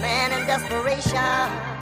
man in desperation.